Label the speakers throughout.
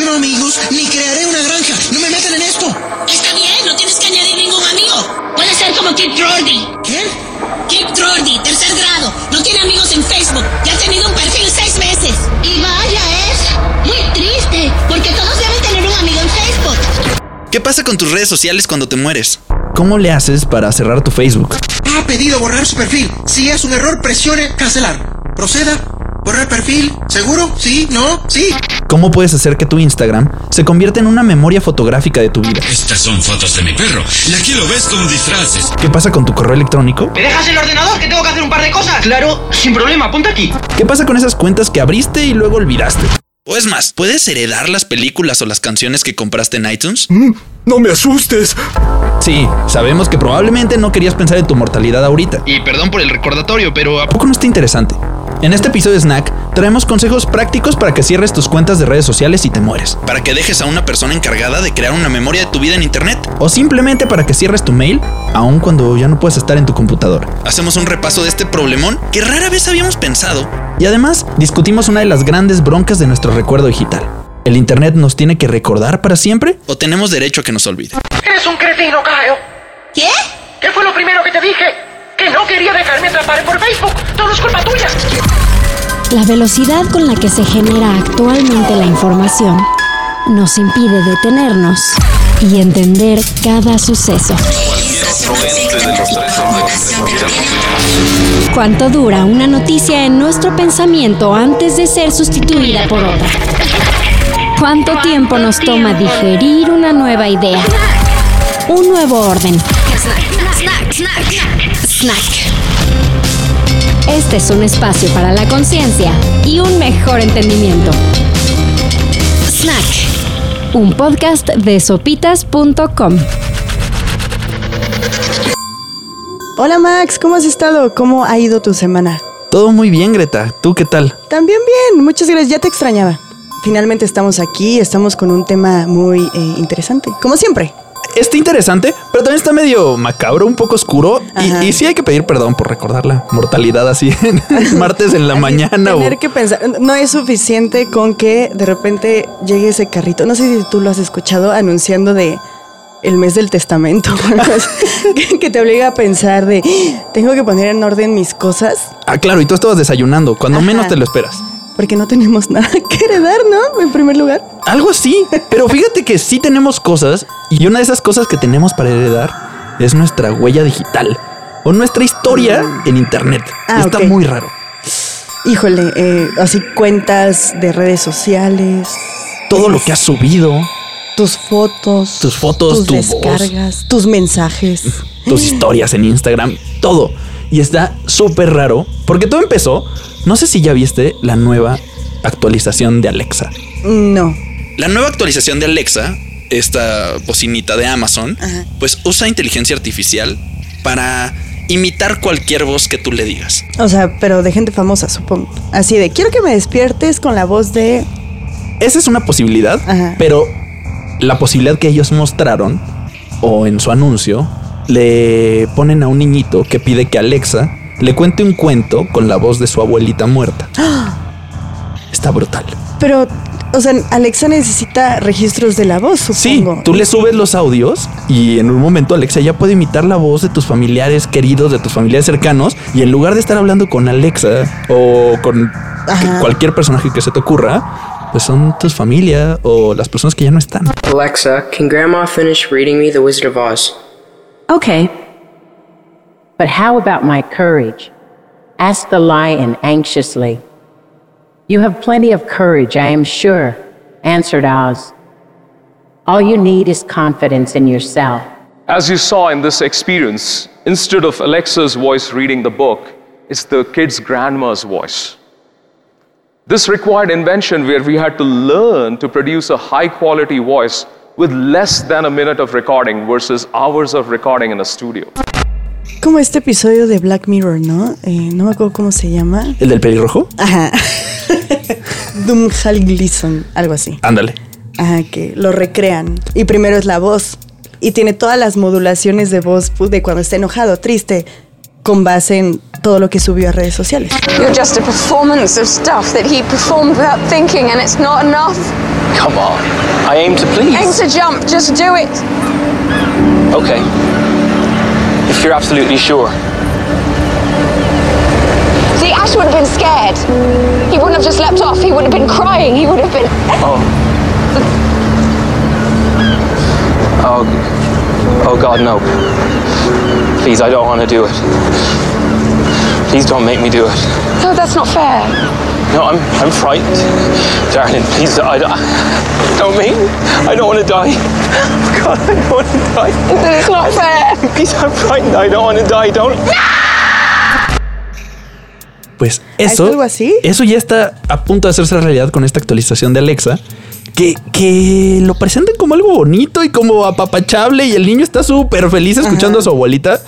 Speaker 1: amigos ni crearé una granja. No me metan en esto.
Speaker 2: Está bien, no tienes que añadir ningún amigo. Puede ser como Kip Trordy.
Speaker 1: ¿Quién?
Speaker 2: Kip Trordy, tercer grado. No tiene amigos en Facebook. Ya ha tenido un perfil seis meses. Y vaya, es muy triste, porque todos deben tener un amigo en Facebook.
Speaker 3: ¿Qué pasa con tus redes sociales cuando te mueres?
Speaker 4: ¿Cómo le haces para cerrar tu Facebook?
Speaker 1: Ha pedido borrar su perfil. Si es un error, presione cancelar. Proceda. Borrar perfil. ¿Seguro? ¿Sí? ¿No? ¿Sí?
Speaker 4: ¿Cómo puedes hacer que tu Instagram se convierta en una memoria fotográfica de tu vida?
Speaker 5: Estas son fotos de mi perro. Y aquí lo ves con disfraces.
Speaker 4: ¿Qué pasa con tu correo electrónico?
Speaker 6: ¿Me dejas el ordenador que tengo que hacer un par de cosas? Claro, sin problema, ponte aquí.
Speaker 4: ¿Qué pasa con esas cuentas que abriste y luego olvidaste?
Speaker 3: O es más, ¿puedes heredar las películas o las canciones que compraste en iTunes?
Speaker 7: No me asustes.
Speaker 4: Sí, sabemos que probablemente no querías pensar en tu mortalidad ahorita.
Speaker 3: Y perdón por el recordatorio, pero ¿a
Speaker 4: ¿A poco no está interesante? En este episodio de Snack traemos consejos prácticos para que cierres tus cuentas de redes sociales y te mueres.
Speaker 3: para que dejes a una persona encargada de crear una memoria de tu vida en internet?
Speaker 4: O simplemente para que cierres tu mail aun cuando ya no puedes estar en tu computadora.
Speaker 3: Hacemos un repaso de este problemón que rara vez habíamos pensado.
Speaker 4: Y además discutimos una de las grandes broncas de nuestro recuerdo digital. ¿El Internet nos tiene que recordar para siempre?
Speaker 3: ¿O tenemos derecho a que nos olvide?
Speaker 6: Eres un cretino, Caio.
Speaker 2: ¿Qué?
Speaker 6: ¿Qué fue lo primero que te dije? Que no quería dejarme atrapar por Facebook. Todo es culpa tuya.
Speaker 8: La velocidad con la que se genera actualmente la información nos impide detenernos y entender cada suceso. ¿Cuánto dura una noticia en nuestro pensamiento antes de ser sustituida por otra? ¿Cuánto tiempo nos toma digerir una nueva idea? Un nuevo orden. Snack. Este es un espacio para la conciencia y un mejor entendimiento. Snack. Un podcast de sopitas.com.
Speaker 9: Hola Max, ¿cómo has estado? ¿Cómo ha ido tu semana?
Speaker 4: Todo muy bien, Greta. ¿Tú qué tal?
Speaker 9: También bien, muchas gracias, ya te extrañaba. Finalmente estamos aquí, estamos con un tema muy eh, interesante, como siempre.
Speaker 4: Está interesante, pero también está medio macabro, un poco oscuro. Y, y sí hay que pedir perdón por recordar la mortalidad así en martes en la mañana. o-
Speaker 9: Tener que pensar, no es suficiente con que de repente llegue ese carrito, no sé si tú lo has escuchado anunciando de el mes del testamento, que- que te obliga a pensar de, tengo que poner en orden mis cosas
Speaker 4: Ah, claro, y tú estabas desayunando, cuando
Speaker 9: Ajá.
Speaker 4: menos te lo esperas.
Speaker 9: Porque no tenemos nada que heredar, ¿no? En primer lugar.
Speaker 4: Algo así. Pero fíjate que sí tenemos cosas y una de esas cosas que tenemos para heredar es nuestra huella digital o nuestra historia en internet.
Speaker 9: Ah,
Speaker 4: Está muy raro.
Speaker 9: Híjole, eh, así cuentas de redes sociales,
Speaker 4: Todo lo que has subido,
Speaker 9: tus fotos,
Speaker 4: Tus fotos,
Speaker 9: tus
Speaker 4: tu voz.
Speaker 9: descargas, tus mensajes.
Speaker 4: tus historias en Instagram, todo. Y está súper raro porque todo empezó. No sé si ya viste la nueva actualización de Alexa.
Speaker 9: No.
Speaker 3: La nueva actualización de Alexa, esta bocinita de Amazon,
Speaker 9: Ajá.
Speaker 3: pues usa inteligencia artificial para imitar cualquier voz que tú le digas.
Speaker 9: O sea, pero de gente famosa, supongo. Así de, quiero que me despiertes con la voz de...
Speaker 4: Esa es una posibilidad,
Speaker 9: Ajá.
Speaker 4: pero la posibilidad que ellos mostraron o en su anuncio le ponen a un niñito que pide que Alexa le cuente un cuento con la voz de su abuelita muerta. Está brutal.
Speaker 9: Pero, o sea, Alexa necesita registros de la voz,
Speaker 4: Sí, tú le subes los audios y en un momento Alexa ya puede imitar la voz de tus familiares queridos, de tus familiares cercanos y en lugar de estar hablando con Alexa o con
Speaker 9: Ajá.
Speaker 4: cualquier personaje que se te ocurra, pues son tus familia o las personas que ya no están.
Speaker 10: Alexa, can Grandma finish reading me The Wizard of Oz?
Speaker 11: Okay. But how about my courage? asked the lion anxiously. You have plenty of courage, I am sure, answered Oz. All you need is confidence in yourself.
Speaker 12: As you saw in this experience, instead of Alexa's voice reading the book, it's the kid's grandma's voice. This required invention where we had to learn to produce a high quality voice with less than a minute of recording versus hours of recording in a studio.
Speaker 9: Como este episodio de Black Mirror, ¿no? Eh, no me acuerdo cómo se llama.
Speaker 4: ¿El del pelirrojo?
Speaker 9: Ajá. Doomhal Gleason, algo así.
Speaker 4: Ándale.
Speaker 9: Ajá, que lo recrean. Y primero es la voz. Y tiene todas las modulaciones de voz de cuando está enojado, triste, con base en todo lo que subió a redes sociales.
Speaker 13: You're just a performance of stuff that he performed without thinking, and it's not enough.
Speaker 14: Come on. I aim to please.
Speaker 13: Aim to jump, just do it.
Speaker 14: Okay. If you're absolutely sure.
Speaker 13: See, Ash would have been scared. He wouldn't have just leapt off, he would have been crying, he would have been.
Speaker 14: Oh. Oh. Oh God, no. Please, I don't want to do it. Please don't make me do it.
Speaker 13: No, that's not fair.
Speaker 14: No, I'm, I'm frightened. Darling, please, I, I don't make me. I don't want to die. God, I don't want to die.
Speaker 13: It's not fair.
Speaker 14: Please, I'm frightened. I don't want to die. Don't.
Speaker 4: Pues
Speaker 9: ¿Es
Speaker 4: eso,
Speaker 9: algo así?
Speaker 4: eso ya está a punto de hacerse realidad con esta actualización de Alexa. Que, que lo presentan como algo bonito y como apapachable y el niño está súper feliz escuchando a su abuelita.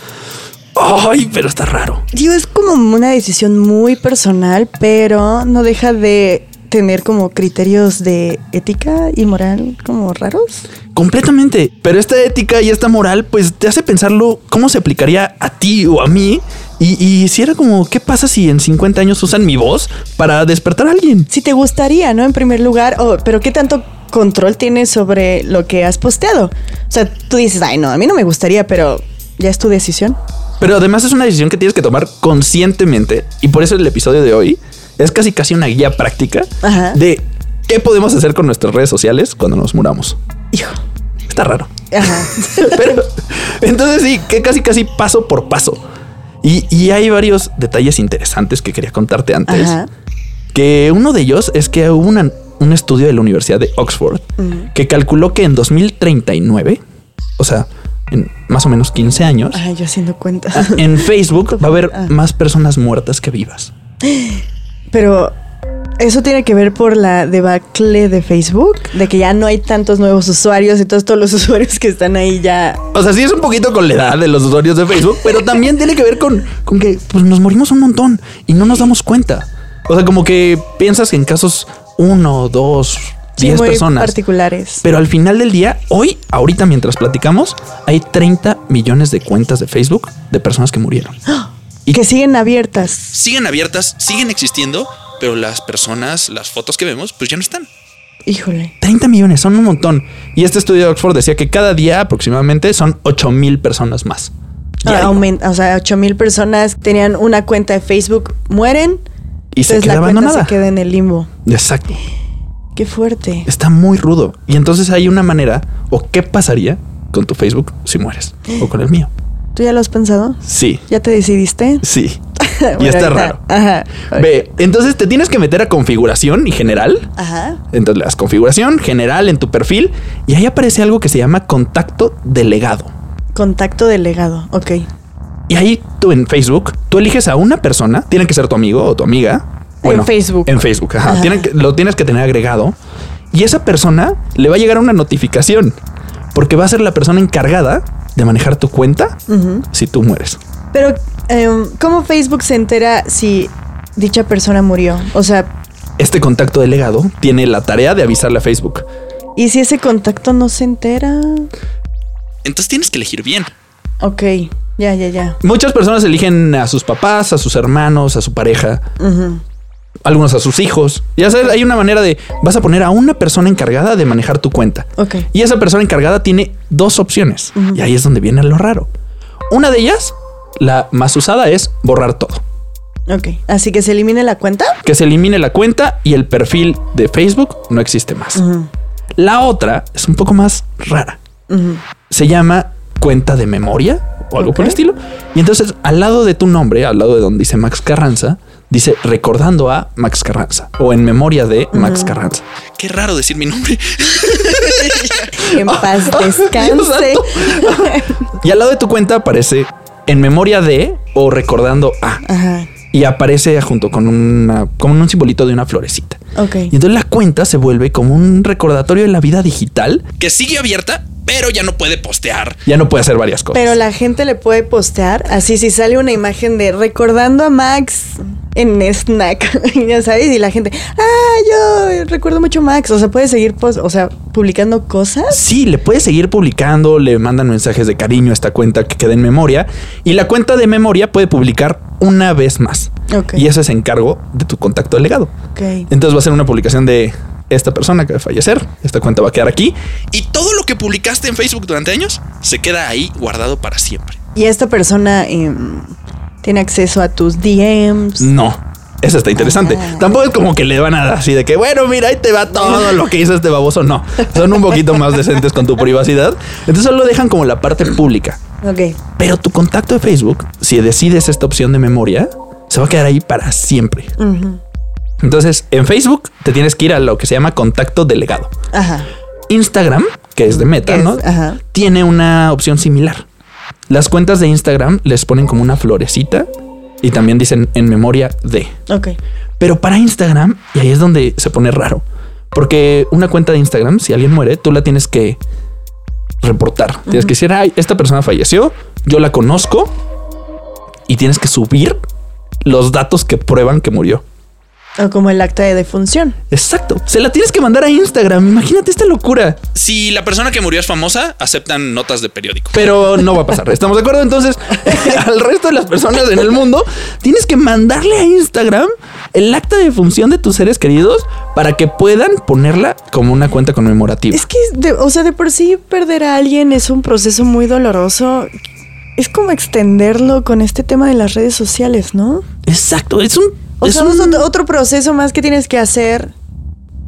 Speaker 4: Ay, pero está raro.
Speaker 9: Digo, es como una decisión muy personal, pero no deja de tener como criterios de ética y moral como raros.
Speaker 4: Completamente. Pero esta ética y esta moral, pues te hace pensarlo cómo se aplicaría a ti o a mí. Y, y si era como, ¿qué pasa si en 50 años usan mi voz para despertar a alguien?
Speaker 9: Si te gustaría, ¿no? En primer lugar, pero ¿qué tanto control tienes sobre lo que has posteado? O sea, tú dices, ay, no, a mí no me gustaría, pero ya es tu decisión.
Speaker 4: Pero además es una decisión que tienes que tomar conscientemente. Y por eso el episodio de hoy es casi casi una guía práctica
Speaker 9: Ajá.
Speaker 4: de qué podemos hacer con nuestras redes sociales cuando nos muramos.
Speaker 9: Hijo.
Speaker 4: Está raro.
Speaker 9: Ajá.
Speaker 4: Pero entonces sí, que casi casi paso por paso. Y, y hay varios detalles interesantes que quería contarte antes.
Speaker 9: Ajá.
Speaker 4: Que uno de ellos es que hubo una- un estudio de la Universidad de Oxford que calculó que en 2039, o sea, en más o menos 15 años,
Speaker 9: Ay, yo haciendo cuentas.
Speaker 4: En Facebook va a haber
Speaker 9: Ah.
Speaker 4: más personas muertas que vivas.
Speaker 9: Pero eso tiene que ver por la debacle de Facebook, de que ya no hay tantos nuevos usuarios y todos, todos los usuarios que están ahí ya.
Speaker 4: O sea, sí es un poquito con la edad de los usuarios de Facebook, pero también tiene que ver con, con que pues, nos morimos un montón y no nos damos cuenta. O sea, como que piensas que en casos uno, dos,
Speaker 9: sí,
Speaker 4: diez
Speaker 9: muy
Speaker 4: personas.
Speaker 9: particulares.
Speaker 4: Pero al final del día, hoy, ahorita mientras platicamos, hay 30 millones de cuentas de Facebook de personas que murieron.
Speaker 9: Y que siguen abiertas.
Speaker 3: Siguen abiertas, siguen existiendo, pero las personas, las fotos que vemos, pues ya no están.
Speaker 9: Híjole.
Speaker 4: 30 millones, son un montón. Y este estudio de Oxford decía que cada día aproximadamente son 8 mil personas más.
Speaker 9: Ah, aumenta, o sea, 8 mil personas tenían una cuenta de Facebook, mueren.
Speaker 4: Y se queda
Speaker 9: la cuenta
Speaker 4: abandonada.
Speaker 9: se queda en el limbo.
Speaker 4: Exacto.
Speaker 9: Qué fuerte.
Speaker 4: Está muy rudo. Y entonces hay una manera, o qué pasaría con tu Facebook si mueres, o con el mío.
Speaker 9: ¿Tú ya lo has pensado?
Speaker 4: Sí,
Speaker 9: ¿Ya te decidiste?
Speaker 4: sí.
Speaker 9: Bueno,
Speaker 4: y está
Speaker 9: ahorita-
Speaker 4: raro.
Speaker 9: Ajá.
Speaker 4: Ve, entonces te tienes que meter a configuración y general.
Speaker 9: Ajá.
Speaker 4: Entonces le das configuración general en tu perfil y ahí aparece algo que se llama contacto delegado.
Speaker 9: Contacto delegado. Ok.
Speaker 4: Y ahí tú en Facebook, tú eliges a una persona, tiene que ser tu amigo o tu amiga.
Speaker 9: En Facebook.
Speaker 4: En Facebook, ajá.
Speaker 9: Ajá.
Speaker 4: Tienen que- lo tienes que tener agregado. Y esa persona le va a llegar una notificación porque va a ser la persona encargada de manejar tu cuenta si tú mueres.
Speaker 9: Pero, em, ¿cómo Facebook se entera si dicha persona murió? O sea,
Speaker 4: Este contacto delegado tiene la tarea de avisarle a Facebook.
Speaker 9: ¿y si ese contacto no se entera?
Speaker 3: Entonces tienes que elegir bien.
Speaker 9: Ok, ya, ya, ya.
Speaker 4: Muchas personas eligen a sus papás, a sus hermanos, a su pareja. Algunos a sus hijos. Ya sabes, hay una manera de vas a poner a una persona encargada de manejar tu cuenta. Y esa persona encargada tiene dos opciones. Y ahí es donde viene lo raro. Una de ellas, la más usada, es borrar todo.
Speaker 9: Ok. Así que se elimine la cuenta.
Speaker 4: Que se elimine la cuenta y el perfil de Facebook no existe más. La otra es un poco más rara. Se llama cuenta de memoria o algo por el estilo. Y entonces al lado de tu nombre, al lado de donde dice Max Carranza, dice recordando a Max Carranza o en memoria de Max. Carranza.
Speaker 3: Qué raro decir mi nombre.
Speaker 9: En paz descanse.
Speaker 4: Y al lado de tu cuenta aparece en memoria de o recordando a.
Speaker 9: Ajá.
Speaker 4: Y aparece junto con una, como un simbolito de una florecita.
Speaker 9: Ok.
Speaker 4: Y entonces la cuenta se vuelve como un recordatorio de la vida digital.
Speaker 3: Que sigue abierta, pero ya no puede postear.
Speaker 4: Ya no puede hacer varias cosas.
Speaker 9: Pero la gente le puede postear. Así, si sale una imagen de recordando a Max, en Snack, ya sabes, y la gente, ah, yo recuerdo mucho Max, o sea, puedes seguir, pos- o sea, publicando cosas.
Speaker 4: Sí, le puedes seguir publicando, le mandan mensajes de cariño a esta cuenta que queda en memoria y la cuenta de memoria puede publicar una vez más.
Speaker 9: Ok.
Speaker 4: Y ese es encargo de tu contacto delegado.
Speaker 9: Ok.
Speaker 4: Entonces va a ser una publicación de esta persona que va a fallecer, esta cuenta va a quedar aquí.
Speaker 3: Y todo lo que publicaste en Facebook durante años se queda ahí guardado para siempre.
Speaker 9: Y esta persona em, tiene acceso a tus DMs.
Speaker 4: No. Eso está interesante. Tampoco es como que le van a dar así de que, bueno, mira, ahí te va todo lo que hizo este baboso. No, son un poquito más decentes con tu privacidad. Entonces solo dejan como la parte pública.
Speaker 9: Ok.
Speaker 4: Pero tu contacto de Facebook, si decides esta opción de memoria, se va a quedar ahí para siempre.
Speaker 9: Ujú.
Speaker 4: Entonces, en Facebook te tienes que ir a lo que se llama contacto delegado.
Speaker 9: Ajá.
Speaker 4: Instagram, que es de Meta,
Speaker 9: Es-
Speaker 4: ¿no?
Speaker 9: ajá.
Speaker 4: Tiene una opción similar. Las cuentas de Instagram les ponen como una florecita y también dicen en memoria de.
Speaker 9: Ok.
Speaker 4: Pero para Instagram, y ahí es donde se pone raro, porque una cuenta de Instagram, si alguien muere, tú la tienes que reportar. Tienes que decir, ay, esta persona falleció, yo la conozco y tienes que subir los datos que prueban que murió.
Speaker 9: O como el acta de defunción.
Speaker 4: Exacto. Se la tienes que mandar a Instagram. Imagínate esta locura.
Speaker 3: Si la persona que murió es famosa, aceptan notas de periódico.
Speaker 4: Pero no va a pasar. ¿Estamos de acuerdo? Entonces, al resto de las personas en el mundo, tienes que mandarle a Instagram el acta de función de tus seres queridos para que puedan ponerla como una cuenta conmemorativa.
Speaker 9: Es que, de- o sea, de por sí perder a alguien es un proceso muy doloroso. Es como extenderlo con este tema de las redes sociales, ¿no?
Speaker 4: Exacto. Es un.
Speaker 9: O
Speaker 4: es
Speaker 9: sea,
Speaker 4: un-
Speaker 9: es otro- proceso más que tienes que hacer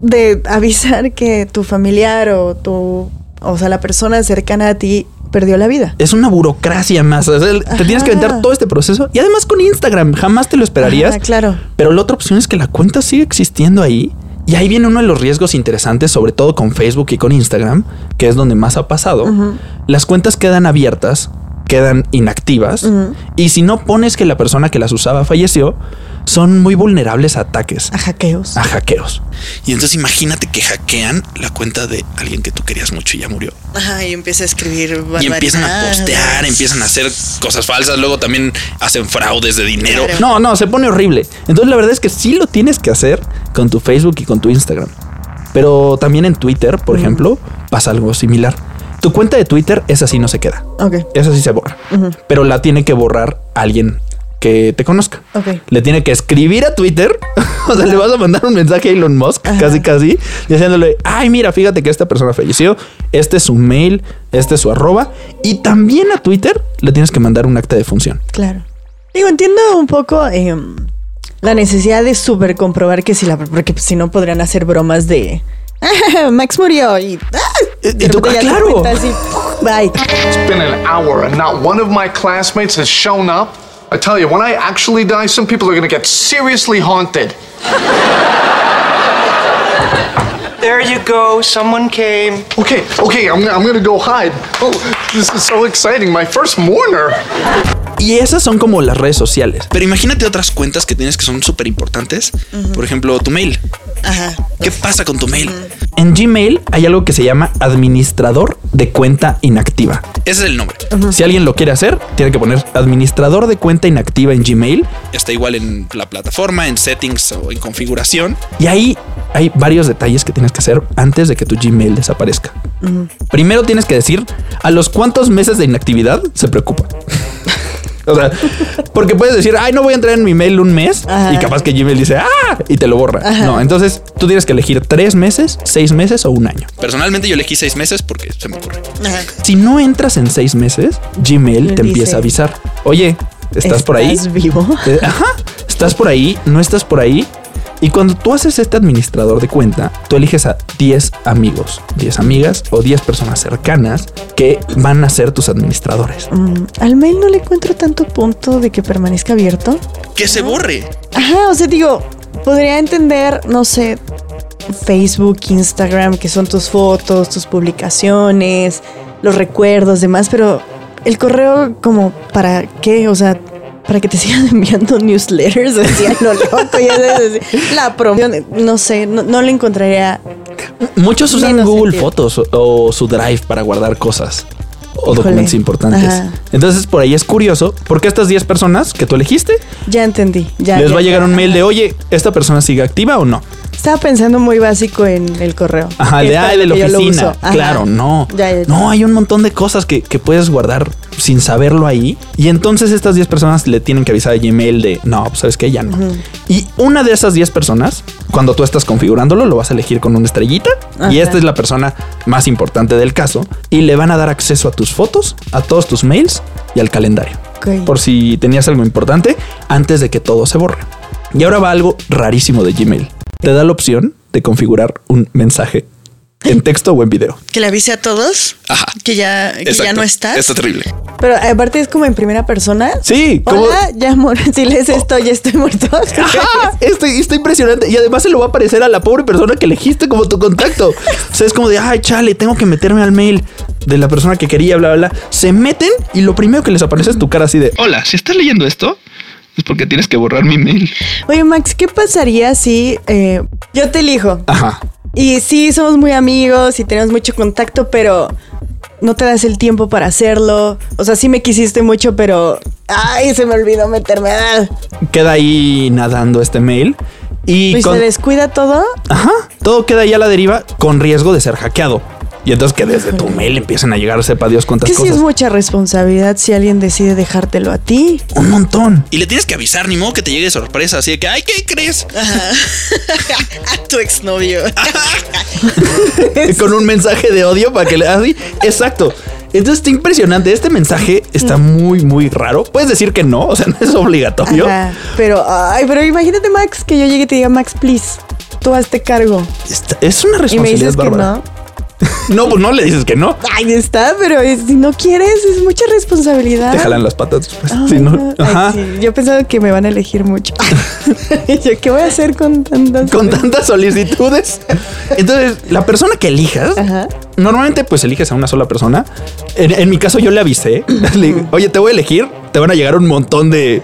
Speaker 9: de avisar que tu familiar o tu, o sea, la persona cercana a ti perdió la vida.
Speaker 4: es una burocracia más. O sea, te tienes que aventar todo este proceso y además con Instagram jamás te lo esperarías.
Speaker 9: Ajá, claro.
Speaker 4: Pero la otra opción es que la cuenta sigue existiendo ahí. Y ahí viene uno de los riesgos interesantes, sobre todo con Facebook y con Instagram, que es donde más ha pasado. Las cuentas quedan abiertas, quedan inactivas. Y si no pones que la persona que las usaba falleció, son muy vulnerables a ataques.
Speaker 9: A hackeos.
Speaker 4: A hackeos.
Speaker 3: Y entonces imagínate que hackean la cuenta de alguien que tú querías mucho y ya murió.
Speaker 9: Ajá, y empieza a escribir
Speaker 3: Y empiezan a postear, empiezan a hacer cosas falsas, luego también hacen fraudes de dinero.
Speaker 4: No, no, se pone horrible. Entonces la verdad es que sí lo tienes que hacer con tu Facebook y con tu Instagram. Pero también en Twitter, por ejemplo, pasa algo similar. Tu cuenta de Twitter, esa sí no se queda.
Speaker 9: Ok.
Speaker 4: Esa sí se borra. Pero la tiene que borrar alguien que te conozca.
Speaker 9: Ok.
Speaker 4: Le tiene que escribir a Twitter. o sea, le vas a mandar un mensaje a Elon Musk, casi casi, diciéndole, ay, mira, fíjate que esta persona falleció. Este es su mail, este es su arroba. Y también a Twitter le tienes que mandar un acta de función.
Speaker 9: Claro. Digo, entiendo un poco em, la necesidad de super comprobar que si la. Porque si no podrían hacer bromas de. "Ah, Max murió y. ah", de
Speaker 7: tú,
Speaker 9: repente
Speaker 7: ah, claro.
Speaker 9: así, Bye.
Speaker 7: It's been an hour and not one of my classmates has shown up. I tell you, when I actually die, some people are gonna get seriously haunted.
Speaker 15: There you go. Someone came.
Speaker 7: Okay, okay, I'm, I'm gonna go hide. Oh, this is so exciting. My first mourner.
Speaker 4: Y esas son como las redes sociales.
Speaker 3: Pero imagínate otras cuentas que tienes que son súper importantes. Por ejemplo, tu mail.
Speaker 9: Ajá.
Speaker 3: ¿Qué pasa con tu mail?
Speaker 4: En Gmail hay algo que se llama administrador de cuenta inactiva.
Speaker 3: Ese es el nombre.
Speaker 4: Si alguien lo quiere hacer, tiene que poner administrador de cuenta inactiva en Gmail.
Speaker 3: Está igual en la plataforma, en settings o en configuración.
Speaker 4: Y ahí hay varios detalles que tienes que hacer antes de que tu Gmail desaparezca. Primero tienes que decir a los cuántos meses de inactividad se preocupa. O sea, porque puedes decir, ay, no voy a entrar en mi mail un mes
Speaker 9: Ajá.
Speaker 4: y capaz que Gmail dice, ah, y te lo borra.
Speaker 9: Ajá.
Speaker 4: No, entonces tú tienes que elegir tres meses, seis meses o un año.
Speaker 3: Personalmente yo elegí seis meses porque se me ocurre.
Speaker 4: Si no entras en seis meses, Gmail te
Speaker 9: dice,
Speaker 4: empieza a avisar. Oye, ¿estás, por ahí?
Speaker 9: ¿Estás vivo?
Speaker 4: Eh, Ajá, estás por ahí, no estás por ahí. Y cuando tú haces este administrador de cuenta, tú eliges a 10 amigos, 10 amigas o 10 personas cercanas que van a ser tus administradores.
Speaker 9: Mm, Al mail no le encuentro tanto punto de que permanezca abierto.
Speaker 3: Que se borre.
Speaker 9: Ajá, o sea, digo, podría entender, no sé, Facebook, Instagram, que son tus fotos, tus publicaciones, los recuerdos, demás, pero el correo, como, ¿para qué? O sea, para que te sigan enviando newsletters, así a lo loco, ya sabes, así, la promoción, no sé, no, no le encontraría.
Speaker 4: Muchos usan Google
Speaker 9: sentido.
Speaker 4: Fotos o, su Drive para guardar cosas. o documentos importantes.
Speaker 9: Ajá.
Speaker 4: Entonces, por ahí es curioso, porque estas 10 personas que tú elegiste,
Speaker 9: Ya entendí. Ya,
Speaker 4: les
Speaker 9: ya,
Speaker 4: va a llegar
Speaker 9: ya.
Speaker 4: un mail de, oye, ¿esta persona sigue activa o no?
Speaker 9: Estaba pensando muy básico en el correo.
Speaker 4: Ajá, de, ay, de la oficina. Claro, no.
Speaker 9: Ya, ya, ya.
Speaker 4: No, hay un montón de cosas que, que puedes guardar sin saberlo ahí. Y entonces estas 10 personas le tienen que avisar a Gmail de, no, pues sabes que ya no. Y una de esas 10 personas, cuando tú estás configurándolo, lo vas a elegir con una estrellita. Y esta es la persona más importante del caso. Y le van a dar acceso a tus fotos, a todos tus mails y al calendario. Por si tenías algo importante antes de que todo se borre. Y ahora va algo rarísimo de Gmail. Te da la opción de configurar un mensaje en texto o en video.
Speaker 16: Que le avise a todos que ya, que ya no estás.
Speaker 3: Está terrible.
Speaker 9: Pero aparte es como en primera persona.
Speaker 4: Sí, como-
Speaker 9: Hola, ya amor, si lees esto, ya estoy muerto.
Speaker 4: Ajá, esto, está impresionante. Y además se lo va a aparecer a la pobre persona que elegiste como tu contacto. O sea, es como de, ay, chale, tengo que meterme al mail de la persona que quería, bla, bla, bla. Se meten y lo primero que les aparece es tu cara así de, hola, si estás leyendo esto, es porque tienes que borrar mi mail.
Speaker 9: Oye, Max, ¿qué pasaría si eh, yo te elijo?
Speaker 4: Ajá.
Speaker 9: Y sí, somos muy amigos y tenemos mucho contacto, pero no te das el tiempo para hacerlo. O sea, sí me quisiste mucho, pero... Ay, se me olvidó meterme.
Speaker 4: Queda ahí nadando este mail. Y
Speaker 9: ¿Y
Speaker 4: con-
Speaker 9: se descuida todo?
Speaker 4: Ajá, todo queda ahí a la deriva con riesgo de ser hackeado. Y entonces que desde tu mail empiezan a llegar, sepa Dios cuántas
Speaker 9: Que sí
Speaker 4: cosas.
Speaker 9: es mucha responsabilidad si alguien decide dejártelo a ti.
Speaker 4: Un montón.
Speaker 3: Y le tienes que avisar, ni modo que te llegue de sorpresa. Así de que, ay, ¿qué crees?
Speaker 16: a tu exnovio.
Speaker 4: con un mensaje de odio para que le así. Exacto. Entonces está impresionante. Este mensaje está muy, muy raro. Puedes decir que no, o sea, no es obligatorio.
Speaker 9: Ajá, pero, ay, pero imagínate, Max, que yo llegue y te diga, Max, please, tú hazte cargo.
Speaker 4: Es una
Speaker 9: Y me
Speaker 4: responsabilidad
Speaker 9: dices que no.
Speaker 4: No, pues no le dices que no.
Speaker 9: Ay, está, pero es- si no quieres, es mucha responsabilidad.
Speaker 4: Te jalan las patas Sí, ¿no?
Speaker 9: no. Ay,
Speaker 4: Ajá.
Speaker 9: sí, Yo pensaba que me van a elegir mucho. yo, ¿qué voy a hacer con tantas?
Speaker 4: Con tantas solicitudes. Entonces, la persona que elijas, normalmente pues eliges a una sola persona. En, en mi caso yo le avisé, le oye, te voy a elegir, te van a llegar un montón de,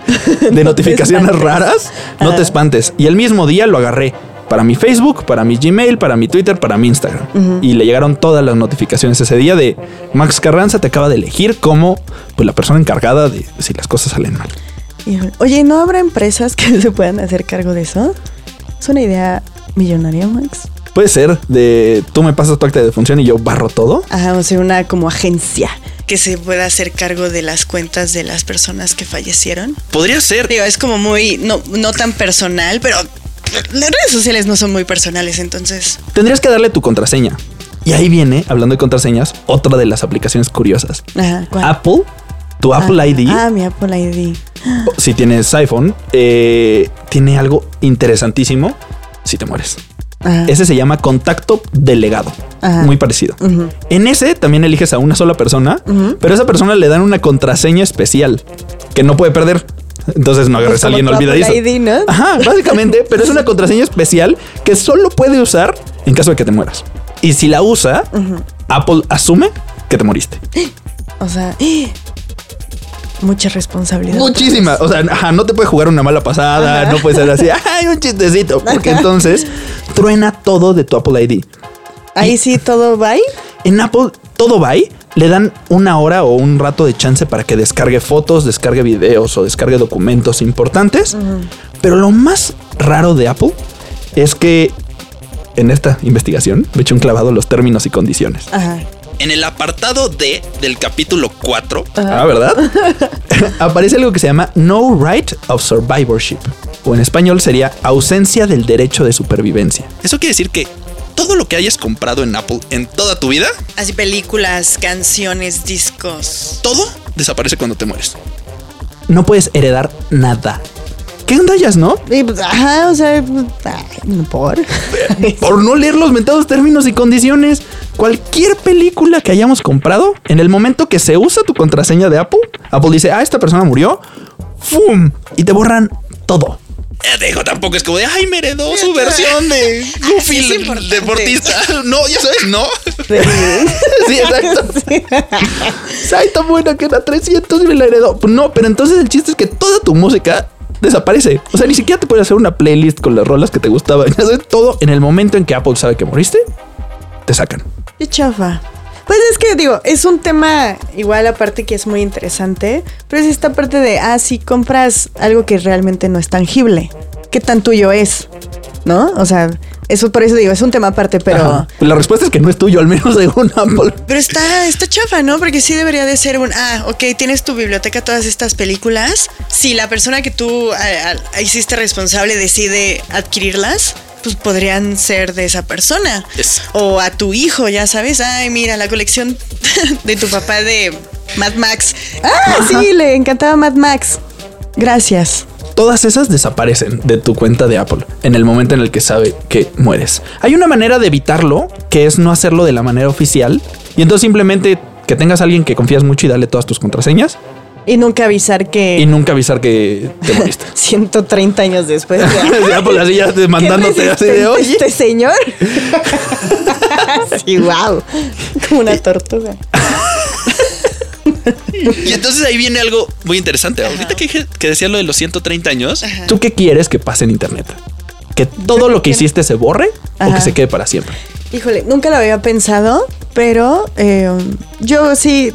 Speaker 4: de notificaciones raras, no te
Speaker 9: Ajá.
Speaker 4: espantes. Y el mismo día lo agarré para mi Facebook, para mi Gmail, para mi Twitter, para mi Instagram. Y le llegaron todas las notificaciones ese día de Max Carranza te acaba de elegir como pues, la persona encargada de si las cosas salen mal.
Speaker 9: Oye, ¿no habrá empresas que se puedan hacer cargo de eso? Es una idea millonaria, Max.
Speaker 4: Puede ser de tú me pasas tu acta de función y yo barro todo.
Speaker 9: Ajá, o sea, una como agencia.
Speaker 16: Que se pueda hacer cargo de las cuentas de las personas que fallecieron.
Speaker 3: Podría ser.
Speaker 16: Digo, es como muy, no, no tan personal, pero redes sociales no son muy personales, entonces.
Speaker 4: Tendrías que darle tu contraseña. Y ahí viene, hablando de contraseñas, otra de las aplicaciones curiosas.
Speaker 9: Ajá, ¿cuál?
Speaker 4: Apple, tu Apple
Speaker 9: Ah,
Speaker 4: ID,
Speaker 9: Ah, mi Apple ID.
Speaker 4: si tienes iPhone, eh, tiene algo interesantísimo si te mueres.
Speaker 9: Ajá.
Speaker 4: Ese se llama contacto delegado.
Speaker 9: Ajá.
Speaker 4: Muy parecido. En ese también eliges a una sola persona, pero a esa persona le dan una contraseña especial que no puede perder. Entonces no agarres a alguien olvidadizo.
Speaker 9: ID, ¿no?
Speaker 4: Ajá, básicamente, pero es una contraseña especial que solo puede usar en caso de que te mueras. Y si la usa. Apple asume que te moriste.
Speaker 9: O sea, mucha responsabilidad.
Speaker 4: Muchísima. O sea, ajá, no te puede jugar una mala pasada, no puede ser así, ay, un chistecito, porque entonces truena todo de tu Apple ID.
Speaker 9: Ahí sí todo va.
Speaker 4: En Apple todo va. Le dan una hora o un rato de chance para que descargue fotos, descargue videos o descargue documentos importantes. Pero lo más raro de Apple es que en esta investigación me eché un clavado en los términos y condiciones.
Speaker 9: Ajá.
Speaker 3: En el apartado D del capítulo 4,
Speaker 4: Ah, ¿verdad? Aparece algo que se llama No Right of Survivorship. O en español sería ausencia del derecho de supervivencia.
Speaker 3: eso quiere decir que todo lo que hayas comprado en Apple en toda tu vida,
Speaker 16: Así películas, canciones, discos.
Speaker 3: todo desaparece cuando te mueres.
Speaker 4: No puedes heredar nada. ¿Qué andallas, no?
Speaker 9: Y, pues, ajá, o sea, por.
Speaker 4: Por no leer los mentados términos y condiciones. Cualquier película que hayamos comprado, en el momento que se usa tu contraseña de Apple, Apple dice, ah, esta persona murió. ¡Fum! Y te borran todo.
Speaker 3: Eh, digo, tampoco es como de, ay, me heredó su versión de Goofy, deportista. No, ya sabes, no.
Speaker 4: Sí, exacto. Ay, tan buena que era 300 y me la heredó. No, pero entonces el chiste es que toda tu música desaparece. O sea, ni siquiera te puedes hacer una playlist con las rolas que te gustaban. Todo en el momento en que Apple sabe que moriste, te sacan.
Speaker 9: Qué chafa. Pues es que digo, es un tema igual aparte que es muy interesante, pero es esta parte de, ah, si compras algo que realmente no es tangible, ¿qué tan tuyo es? ¿No? O sea, eso por eso digo, es un tema aparte, pero...
Speaker 4: Ajá. La respuesta es que no es tuyo, al menos según Apple.
Speaker 16: Pero está, está chafa, ¿no? Porque sí debería de ser un, ah, ok, tienes tu biblioteca todas estas películas. Si la persona que tú hiciste responsable decide adquirirlas, pues podrían ser de esa persona. O a tu hijo, ya sabes, ay, mira, la colección de tu papá de Mad Max.
Speaker 9: Ah, sí, le encantaba Mad Max. Gracias.
Speaker 4: Todas esas desaparecen de tu cuenta de Apple en el momento en el que sabe que mueres. Hay una manera de evitarlo, que es no hacerlo de la manera oficial. Y entonces simplemente que tengas a alguien que confías mucho y darle todas tus contraseñas.
Speaker 9: Y nunca avisar que...
Speaker 4: Y nunca avisar que te moriste.
Speaker 9: 130 años después.
Speaker 4: de Apple así ya demandándote así de, oye.
Speaker 9: Este señor. sí, wow. Como una tortuga.
Speaker 3: Y entonces ahí viene algo muy interesante. Ahorita que, dije- que decía lo de los 130 años,
Speaker 4: ¿Tú qué quieres que pase en Internet? ¿Que todo lo que hiciste se borre o que se quede para siempre?
Speaker 9: Híjole, nunca lo había pensado, pero eh, yo sí,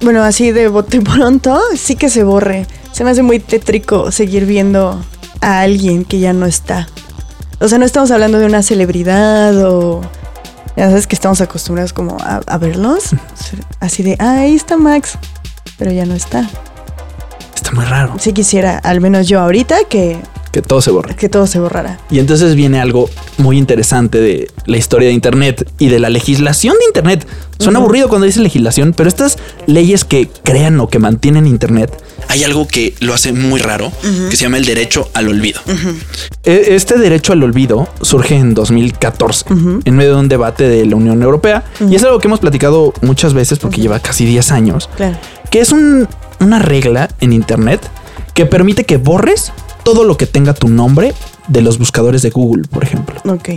Speaker 9: bueno, así de bote pronto, sí que se borre. Se me hace muy tétrico seguir viendo a alguien que ya no está. O sea, no estamos hablando de una celebridad o... Ya sabes que estamos acostumbrados como a, a verlos. Así de, ah, ahí está Max, pero ya no está.
Speaker 4: Está muy raro.
Speaker 9: Sí quisiera, al menos yo ahorita, que,
Speaker 4: Que todo se borre.
Speaker 9: que todo se borrara.
Speaker 4: Y entonces viene algo muy interesante de la historia de Internet y de la legislación de Internet. Suena aburrido cuando dice legislación, pero estas leyes que crean o que mantienen Internet,
Speaker 3: hay algo que lo hace muy raro, que se llama el derecho al olvido.
Speaker 4: e- este derecho al olvido surge en 2014 en medio de un debate de la Unión Europea y es algo que hemos platicado muchas veces porque lleva casi 10 años,
Speaker 9: Claro.
Speaker 4: que es un- una regla en Internet que permite que borres todo lo que tenga tu nombre de los buscadores de Google, por ejemplo.
Speaker 9: Ok.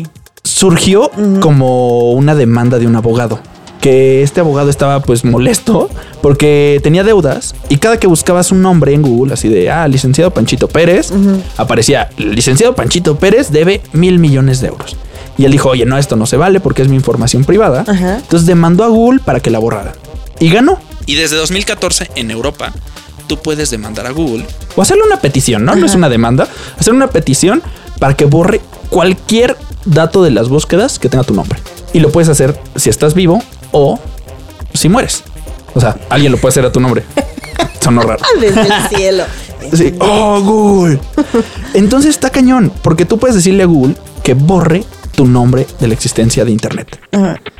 Speaker 4: surgió como una demanda de un abogado. Que este abogado estaba pues molesto porque tenía deudas y cada que buscabas un nombre en Google, así de ah, licenciado Panchito Pérez, aparecía licenciado Panchito Pérez debe mil millones de euros. Y él dijo, oye, no, esto no se vale porque es mi información privada. Entonces demandó a Google para que la borrara y ganó.
Speaker 3: Y desde 2014 en Europa, tú puedes demandar a Google
Speaker 4: O hacerle una petición, ¿no? No es una demanda. Hacer una petición para que borre cualquier dato de las búsquedas que tenga tu nombre. Y lo puedes hacer si estás vivo o si mueres. O sea, alguien lo puede hacer a tu nombre. Sonó raro.
Speaker 9: Desde el cielo.
Speaker 4: Sí. Oh, Google. Entonces está cañón, porque tú puedes decirle a Google que borre tu nombre de la existencia de Internet.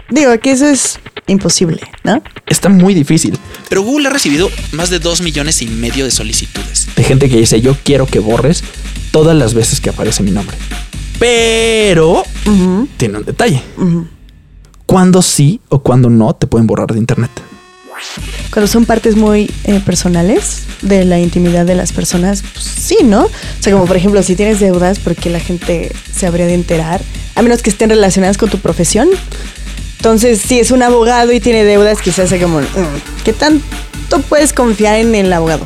Speaker 9: Digo que eso es imposible, ¿no?
Speaker 4: Está muy difícil.
Speaker 3: Pero Google ha recibido más de 2 millones y medio de solicitudes.
Speaker 4: de gente que dice yo quiero que borres todas las veces que aparece mi nombre. Pero tiene un detalle. Cuando sí o cuando no te pueden borrar de internet.
Speaker 9: Cuando son partes muy eh, personales de la intimidad de las personas, pues, sí, ¿no? O sea, como por ejemplo, si tienes deudas, porque la gente se habría de enterar, a menos que estén relacionadas con tu profesión. Entonces, si es un abogado y tiene deudas, quizás sea como, mm, ¿qué tanto puedes confiar en el abogado?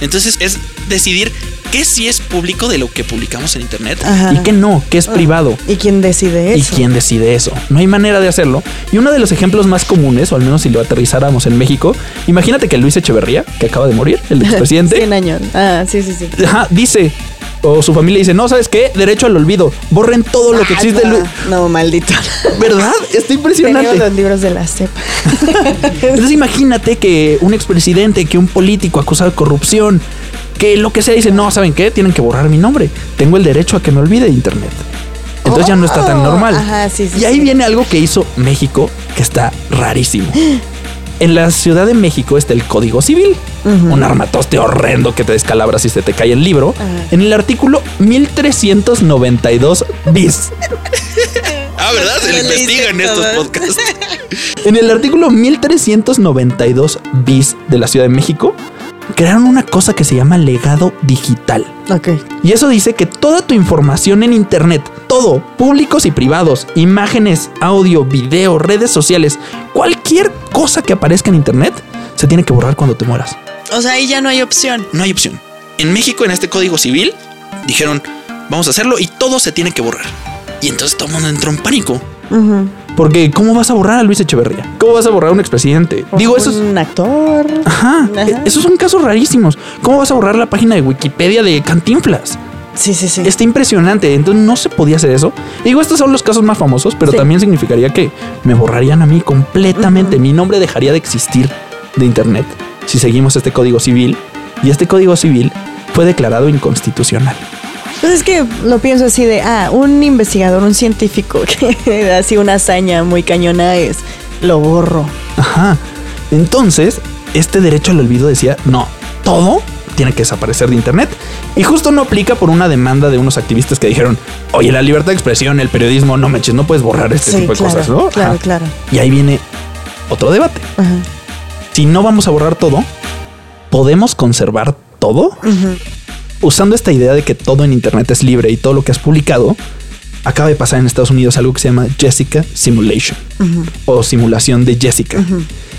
Speaker 3: Entonces es decidir qué sí es público de lo que publicamos en Internet.
Speaker 9: Ajá.
Speaker 4: Y que no, que es privado.
Speaker 9: ¿Y quién decide
Speaker 4: ¿Y
Speaker 9: eso?
Speaker 4: quién decide eso? No hay manera de hacerlo. Y uno de los ejemplos más comunes, o al menos si lo aterrizáramos en México, imagínate que Luis Echeverría, que acaba de morir, el expresidente,
Speaker 9: 100 años. Ah, sí, sí, sí.
Speaker 4: ajá, dice, o su familia dice, no, ¿sabes qué? Derecho al olvido. Borren todo lo que
Speaker 9: Ah,
Speaker 4: existe.
Speaker 9: no, maldito.
Speaker 4: ¿Verdad? Está impresionante.
Speaker 9: Tenemos los libros de la CEP.
Speaker 4: Entonces imagínate que un expresidente, que un político acusado de corrupción, que lo que sea dice, no, ¿saben qué? Tienen que borrar mi nombre. Tengo el derecho a que me olvide de internet. Entonces ya no está tan
Speaker 9: Oh,
Speaker 4: normal.
Speaker 9: ajá, sí, sí,
Speaker 4: y ahí
Speaker 9: sí.
Speaker 4: viene algo que hizo México que está rarísimo. En la Ciudad de México está el Código Civil, un armatoste horrendo que te descalabra si se te cae el libro. En el artículo 1392 bis.
Speaker 3: Ah, ¿verdad? Se le
Speaker 16: Lo leíste
Speaker 3: investiga en estos podcasts.
Speaker 4: En el artículo 1392 bis de la Ciudad de México, crearon una cosa que se llama legado digital.
Speaker 9: Ok.
Speaker 4: Y eso dice que toda tu información en Internet, todo, públicos y privados, imágenes, audio, video, redes sociales, cualquier cosa que aparezca en Internet, se tiene que borrar cuando te mueras.
Speaker 16: O sea, ahí ya no hay opción.
Speaker 3: No hay opción. En México, en este código civil, dijeron, vamos a hacerlo y todo se tiene que borrar. Y entonces todo el mundo entró en pánico.
Speaker 4: Porque ¿cómo vas a borrar a Luis Echeverría? ¿Cómo vas a borrar a un expresidente? Digo, eso es...
Speaker 9: Un actor.
Speaker 4: Ajá, esos son casos rarísimos. ¿Cómo vas a borrar la página de Wikipedia de Cantinflas?
Speaker 9: Sí, sí, sí.
Speaker 4: Está impresionante. Entonces no se podía hacer eso. Digo, estos son los casos más famosos, pero
Speaker 9: Sí.
Speaker 4: también significaría que me borrarían a mí completamente. Mi nombre dejaría de existir de Internet si seguimos este código civil. Y este código civil fue declarado inconstitucional.
Speaker 9: Pues es que lo pienso así de, ah, un investigador, un científico que así una hazaña muy cañona es, lo borro.
Speaker 4: Ajá. Entonces, este derecho al olvido decía, no, todo tiene que desaparecer de Internet. Y justo no aplica por una demanda de unos activistas que dijeron, oye, la libertad de expresión, el periodismo, no manches, no puedes borrar este
Speaker 9: Sí,
Speaker 4: tipo de
Speaker 9: claro,
Speaker 4: cosas, ¿no?
Speaker 9: claro,
Speaker 4: Ajá.
Speaker 9: claro.
Speaker 4: Y ahí viene otro debate.
Speaker 9: Ajá.
Speaker 4: Si no vamos a borrar todo, ¿podemos conservar todo? Usando esta idea de que todo en Internet es libre y todo lo que has publicado, acaba de pasar en Estados Unidos algo que se llama Jessica Simulation o simulación de Jessica.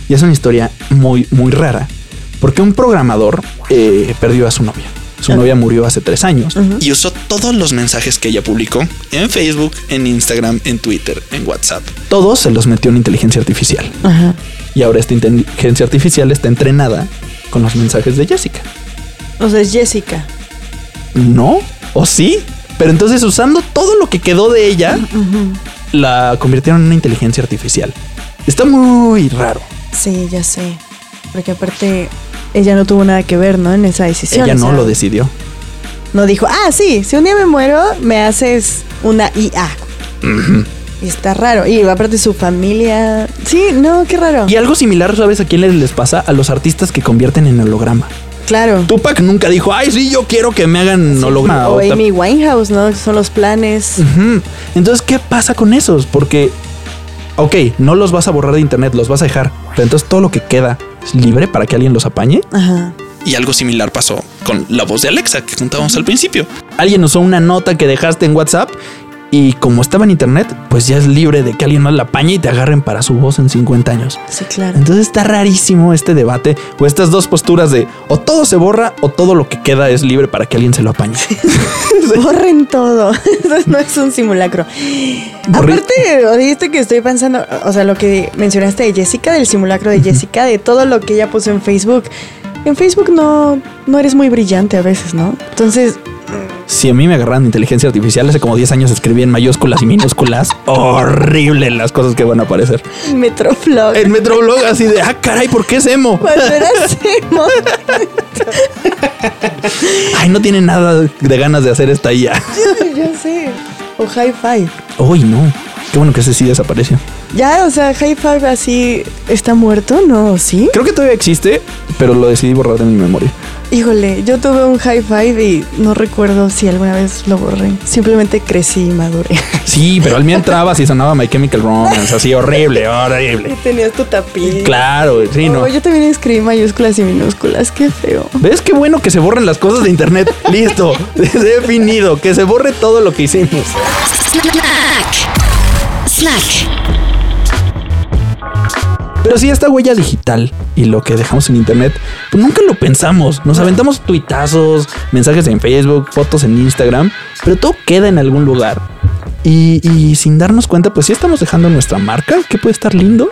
Speaker 4: Y es una historia muy, muy rara, porque un programador eh, perdió a su novia. Su novia murió hace tres años.
Speaker 3: Y usó todos los mensajes que ella publicó en Facebook, en Instagram, en Twitter, en WhatsApp.
Speaker 4: Todos se los metió en inteligencia artificial.
Speaker 9: Ajá.
Speaker 4: Y ahora esta inteligencia artificial está entrenada con los mensajes de Jessica.
Speaker 9: O sea, es Jessica.
Speaker 4: No, o sí. Pero entonces usando todo lo que quedó de ella, la convirtieron en una inteligencia artificial. Está muy raro.
Speaker 9: Sí, ya sé. Porque aparte, ella no tuvo nada que ver, ¿no? En esa decisión.
Speaker 4: ella no
Speaker 9: sea,
Speaker 4: lo decidió.
Speaker 9: No dijo, ah, sí, si un día me muero, me haces una IA. Y está raro. Y aparte su familia. Sí, no, qué raro.
Speaker 4: Y algo similar, ¿sabes a quién les, les pasa? A los artistas que convierten en holograma.
Speaker 9: Claro.
Speaker 4: Tupac nunca dijo, ay, sí, yo quiero que me hagan holograma.
Speaker 9: O Amy Winehouse, ¿no? Son los planes.
Speaker 4: Entonces, ¿qué pasa con esos? Porque, ok, no los vas a borrar de internet, los vas a dejar. Pero entonces todo lo que queda es libre para que alguien los apañe.
Speaker 9: Ajá.
Speaker 3: Y algo similar pasó con la voz de Alexa que contábamos al principio.
Speaker 4: Alguien usó una nota que dejaste en WhatsApp y como estaba en internet, pues ya es libre de que alguien más la apañe y te agarren para su voz en 50 años.
Speaker 9: Sí, claro.
Speaker 4: Entonces está rarísimo este debate o estas dos posturas de o todo se borra o todo lo que queda es libre para que alguien se lo apañe.
Speaker 9: Borren todo. Eso no es un simulacro.
Speaker 4: Borre-
Speaker 9: Aparte, oíste que estoy pensando, o sea, lo que mencionaste de Jessica, del simulacro de Jessica, de todo lo que ella puso en Facebook. En Facebook no, no eres muy brillante a veces, ¿no? Entonces,
Speaker 4: Si a mí me agarran inteligencia artificial hace como 10 años escribí en mayúsculas y minúsculas, horrible las cosas que van a aparecer.
Speaker 9: Metroflog.
Speaker 4: El Metroblog así de, ah, caray, ¿por qué es emo?
Speaker 9: Eras emo.
Speaker 4: Ay, no tiene nada de ganas de hacer esta IA.
Speaker 9: Yo sé. O High Five.
Speaker 4: Uy, no. Qué bueno que ese sí desapareció.
Speaker 9: Ya, o sea, High Five así está muerto, ¿no? ¿Sí?
Speaker 4: Creo que todavía existe, pero lo decidí borrar de mi memoria.
Speaker 9: Híjole, yo tuve un High Five y no recuerdo si alguna vez lo borré. Simplemente crecí y maduré.
Speaker 4: Sí, pero al mío entrabas y sonaba My Chemical Romance, así horrible, horrible.
Speaker 9: Y tenías tu tapiz.
Speaker 4: Claro, sí, no.
Speaker 9: Yo también escribí mayúsculas y minúsculas, qué feo.
Speaker 4: ¿Ves qué bueno que se borren las cosas de internet? Listo, definido, que se borre todo lo que hicimos.
Speaker 8: Snack. Snack.
Speaker 4: Pero sí, esta huella digital y lo que dejamos en internet, pues nunca lo pensamos. Nos aventamos tuitazos, mensajes en Facebook, fotos en Instagram, pero todo queda en algún lugar. Y, y sin darnos cuenta, pues sí estamos dejando nuestra marca, que puede estar lindo.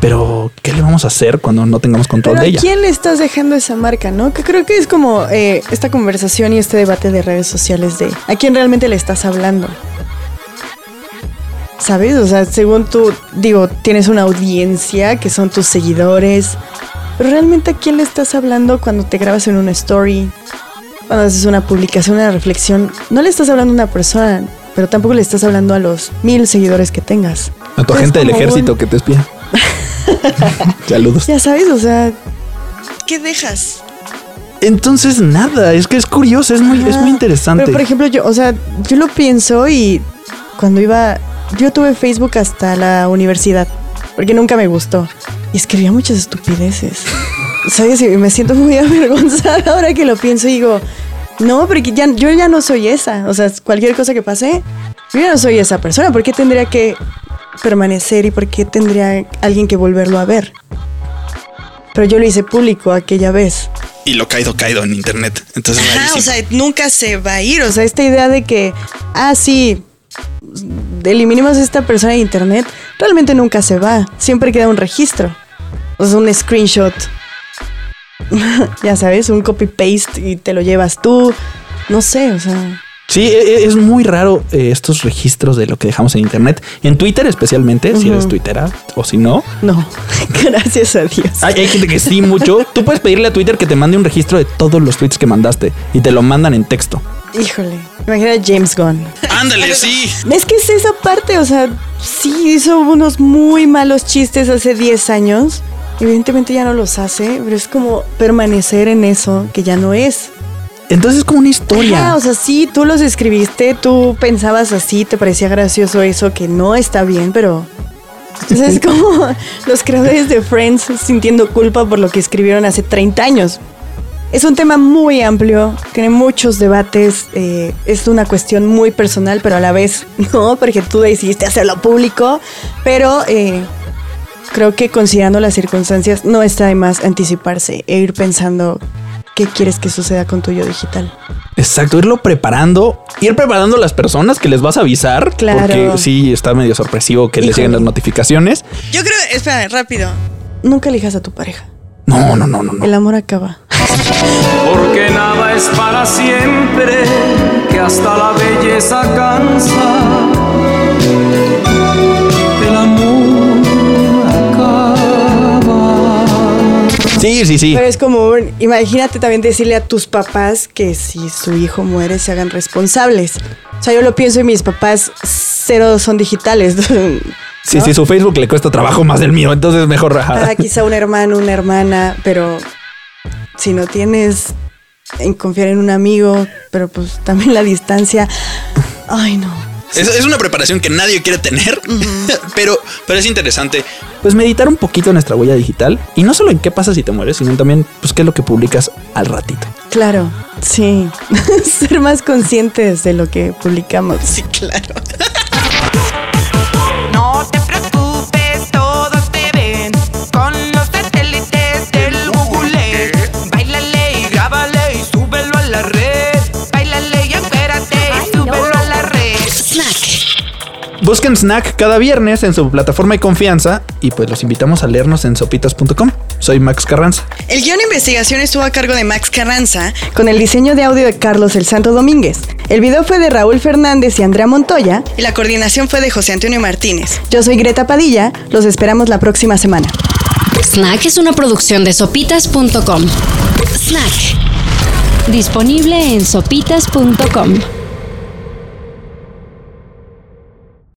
Speaker 4: Pero, ¿qué le vamos a hacer cuando no tengamos control
Speaker 9: Pero
Speaker 4: de
Speaker 9: ¿a
Speaker 4: ella?
Speaker 9: quién le estás dejando esa marca, no? Que creo que es como eh, esta conversación y este debate de redes sociales de a quién realmente le estás hablando. ¿Sabes? O sea, según tú, digo, tienes una audiencia que son tus seguidores. Pero realmente a quién le estás hablando cuando te grabas en una story, cuando haces una publicación, una reflexión. No le estás hablando a una persona, pero tampoco le estás hablando a los mil seguidores que tengas.
Speaker 4: A tu agente del ejército
Speaker 9: un-
Speaker 4: que te espía. Saludos.
Speaker 9: Ya sabes, o sea,
Speaker 16: ¿Qué dejas?
Speaker 4: Entonces, nada, es que es curioso, es muy, es muy interesante.
Speaker 9: Pero por ejemplo, yo, o sea, yo lo pienso y cuando iba, yo tuve Facebook hasta la universidad, porque nunca me gustó. Y escribía muchas estupideces. ¿Sabes? Y me siento muy avergonzada ahora que lo pienso y digo, no, porque ya, yo ya no soy esa. O sea, cualquier cosa que pase, yo ya no soy esa persona. ¿Por qué tendría que permanecer y por qué tendría alguien que volverlo a ver? Pero yo lo hice público aquella vez.
Speaker 3: Y lo caído, caído en internet. Entonces,
Speaker 16: Ajá, o sea, nunca se va a ir.
Speaker 9: O sea, esta idea de que, ah, sí, eliminemos a esta persona de internet, realmente nunca se va. Siempre queda un registro. O sea, un screenshot. ya sabes, un copy-paste y te lo llevas tú. No sé, o sea.
Speaker 4: Sí, e- e- es muy raro eh, estos registros de lo que dejamos en internet. En Twitter especialmente, si eres
Speaker 9: Ujú.
Speaker 4: tuitera o si no.
Speaker 9: No, gracias a Dios.
Speaker 4: Hay, hay gente que sí mucho. Tú puedes pedirle a Twitter que te mande un registro de todos los tweets que mandaste y te lo mandan en texto.
Speaker 9: Híjole, imagina a James Gunn.
Speaker 3: Ándale, sí.
Speaker 9: Es que es esa parte, o sea, sí hizo unos muy malos chistes hace 10 años. Evidentemente ya no los hace, pero es como permanecer en eso que ya no es.
Speaker 4: Entonces es como una historia.
Speaker 9: Ajá, o sea, sí, tú los escribiste, tú pensabas así, te parecía gracioso eso que no está bien, pero... Entonces es como los creadores de Friends sintiendo culpa por lo que escribieron hace 30 años. Es un tema muy amplio, tiene muchos debates, eh, es una cuestión muy personal, pero a la vez no, porque tú decidiste hacerlo público, pero eh, creo que considerando las circunstancias no está de más anticiparse e ir pensando qué quieres que suceda con tu yo digital.
Speaker 4: Exacto, irlo preparando, ir preparando a las personas que les vas a avisar.
Speaker 9: Claro.
Speaker 4: Porque sí está medio sorpresivo que les lleguen las notificaciones.
Speaker 16: Yo creo, espera, rápido.
Speaker 9: Nunca elijas a tu pareja.
Speaker 4: No, no, no, no, no.
Speaker 9: El amor acaba.
Speaker 17: Porque nada es para siempre, que hasta la belleza cansa. El amor acaba.
Speaker 4: Sí, sí, sí.
Speaker 9: Pero es como, un- imagínate también decirle a tus papás que si su hijo muere se hagan responsables. O sea, yo lo pienso y mis papás cero son digitales.
Speaker 4: Sí,
Speaker 9: ¿no?
Speaker 4: sí, su Facebook le cuesta trabajo más del mío, entonces mejor ajá.
Speaker 9: Ah, quizá un hermano, una hermana, pero si no tienes en confiar en un amigo, pero pues también la distancia. Ay, no.
Speaker 3: Es, es una preparación que nadie quiere tener, pero, pero es interesante.
Speaker 4: Pues meditar un poquito nuestra huella digital y no solo en qué pasa si te mueres, sino también pues qué es lo que publicas al ratito.
Speaker 9: Claro, sí. Ser más conscientes de lo que publicamos.
Speaker 16: Sí, claro.
Speaker 4: Busquen Snack cada viernes en su plataforma de confianza y pues los invitamos a leernos en sopitas.com. Soy Max Carranza.
Speaker 16: El guion de investigación estuvo a cargo de Max Carranza.
Speaker 9: Con el diseño de audio de Carlos El Santo Domínguez. El video fue de Raúl Fernández y Andrea Montoya.
Speaker 16: Y la coordinación fue de José Antonio Martínez.
Speaker 9: Yo soy Greta Padilla. Los esperamos la próxima semana.
Speaker 8: Snack es una producción de sopitas.com. Snack. Disponible en sopitas.com.